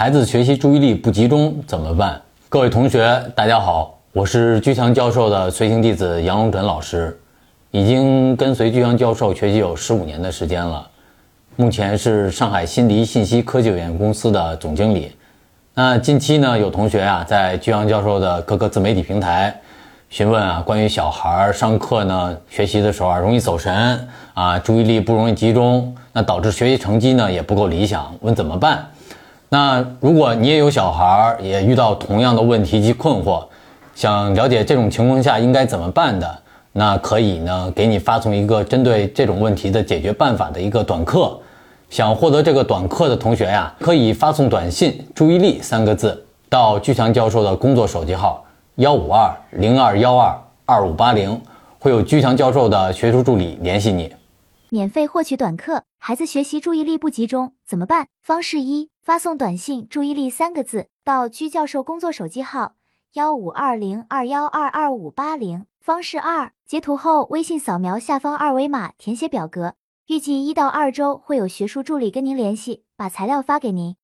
孩子学习注意力不集中怎么办？各位同学，大家好，我是居强教授的随行弟子杨荣准老师，已经跟随居强教授学习有十五年的时间了，目前是上海新迪信息科技有限公司的总经理。那近期呢，有同学啊在居强教授的各个自媒体平台询问啊，关于小孩上课呢学习的时候啊容易走神啊，注意力不容易集中，那导致学习成绩呢也不够理想，问怎么办？那如果你也有小孩儿，也遇到同样的问题及困惑，想了解这种情况下应该怎么办的，那可以呢给你发送一个针对这种问题的解决办法的一个短课。想获得这个短课的同学呀，可以发送短信“注意力”三个字到巨强教授的工作手机号幺五二零二幺二二五八零，会有巨强教授的学术助理联系你。免费获取短课，孩子学习注意力不集中怎么办？方式一：发送短信“注意力”三个字到居教授工作手机号幺五二零二幺二二五八零。方式二：截图后微信扫描下方二维码填写表格，预计一到二周会有学术助理跟您联系，把材料发给您。